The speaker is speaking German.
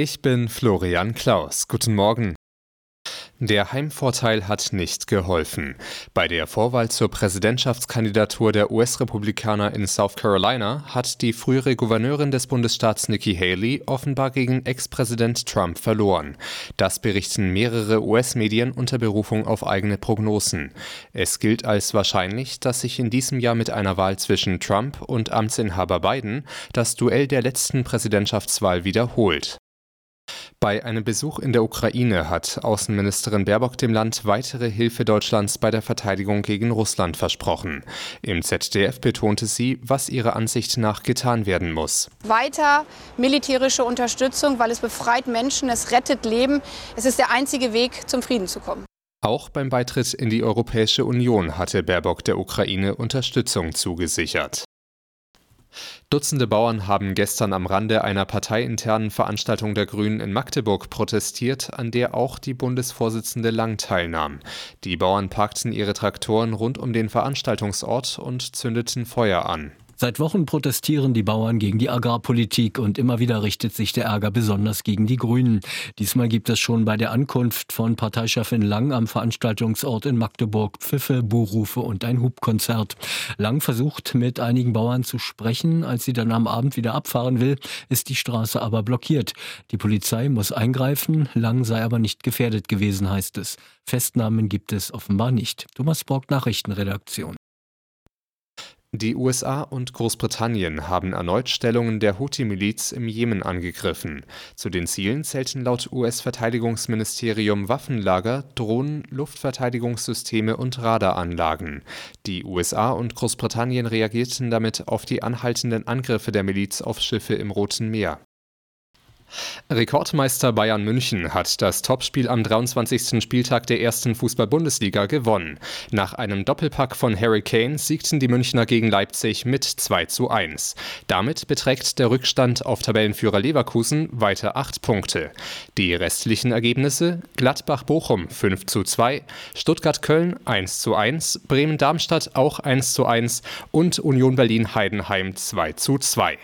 Ich bin Florian Klaus. Guten Morgen. Der Heimvorteil hat nicht geholfen. Bei der Vorwahl zur Präsidentschaftskandidatur der US-Republikaner in South Carolina hat die frühere Gouverneurin des Bundesstaats Nikki Haley offenbar gegen Ex-Präsident Trump verloren. Das berichten mehrere US-Medien unter Berufung auf eigene Prognosen. Es gilt als wahrscheinlich, dass sich in diesem Jahr mit einer Wahl zwischen Trump und Amtsinhaber Biden das Duell der letzten Präsidentschaftswahl wiederholt. Bei einem Besuch in der Ukraine hat Außenministerin Baerbock dem Land weitere Hilfe Deutschlands bei der Verteidigung gegen Russland versprochen. Im ZDF betonte sie, was ihrer Ansicht nach getan werden muss. Weiter militärische Unterstützung, weil es befreit Menschen, es rettet Leben. Es ist der einzige Weg, zum Frieden zu kommen. Auch beim Beitritt in die Europäische Union hatte Baerbock der Ukraine Unterstützung zugesichert. Dutzende Bauern haben gestern am Rande einer parteiinternen Veranstaltung der Grünen in Magdeburg protestiert, an der auch die Bundesvorsitzende Lang teilnahm. Die Bauern parkten ihre Traktoren rund um den Veranstaltungsort und zündeten Feuer an. Seit Wochen protestieren die Bauern gegen die Agrarpolitik und immer wieder richtet sich der Ärger besonders gegen die Grünen. Diesmal gibt es schon bei der Ankunft von Parteichefin Lang am Veranstaltungsort in Magdeburg Pfiffe, Buhrufe und ein Hubkonzert. Lang versucht mit einigen Bauern zu sprechen. Als sie dann am Abend wieder abfahren will, ist die Straße aber blockiert. Die Polizei muss eingreifen. Lang sei aber nicht gefährdet gewesen, heißt es. Festnahmen gibt es offenbar nicht. Thomas Borg, Nachrichtenredaktion. Die USA und Großbritannien haben erneut Stellungen der Houthi-Miliz im Jemen angegriffen. Zu den Zielen zählten laut US-Verteidigungsministerium Waffenlager, Drohnen, Luftverteidigungssysteme und Radaranlagen. Die USA und Großbritannien reagierten damit auf die anhaltenden Angriffe der Miliz auf Schiffe im Roten Meer. Rekordmeister Bayern München hat das Topspiel am 23. Spieltag der ersten Fußball-Bundesliga gewonnen. Nach einem Doppelpack von Harry Kane siegten die Münchner gegen Leipzig mit 2 zu 1. Damit beträgt der Rückstand auf Tabellenführer Leverkusen weiter 8 Punkte. Die restlichen Ergebnisse Gladbach-Bochum 5 zu 2, Stuttgart-Köln 1 zu 1, Bremen-Darmstadt auch 1 zu 1 und Union Berlin-Heidenheim 2 zu 2.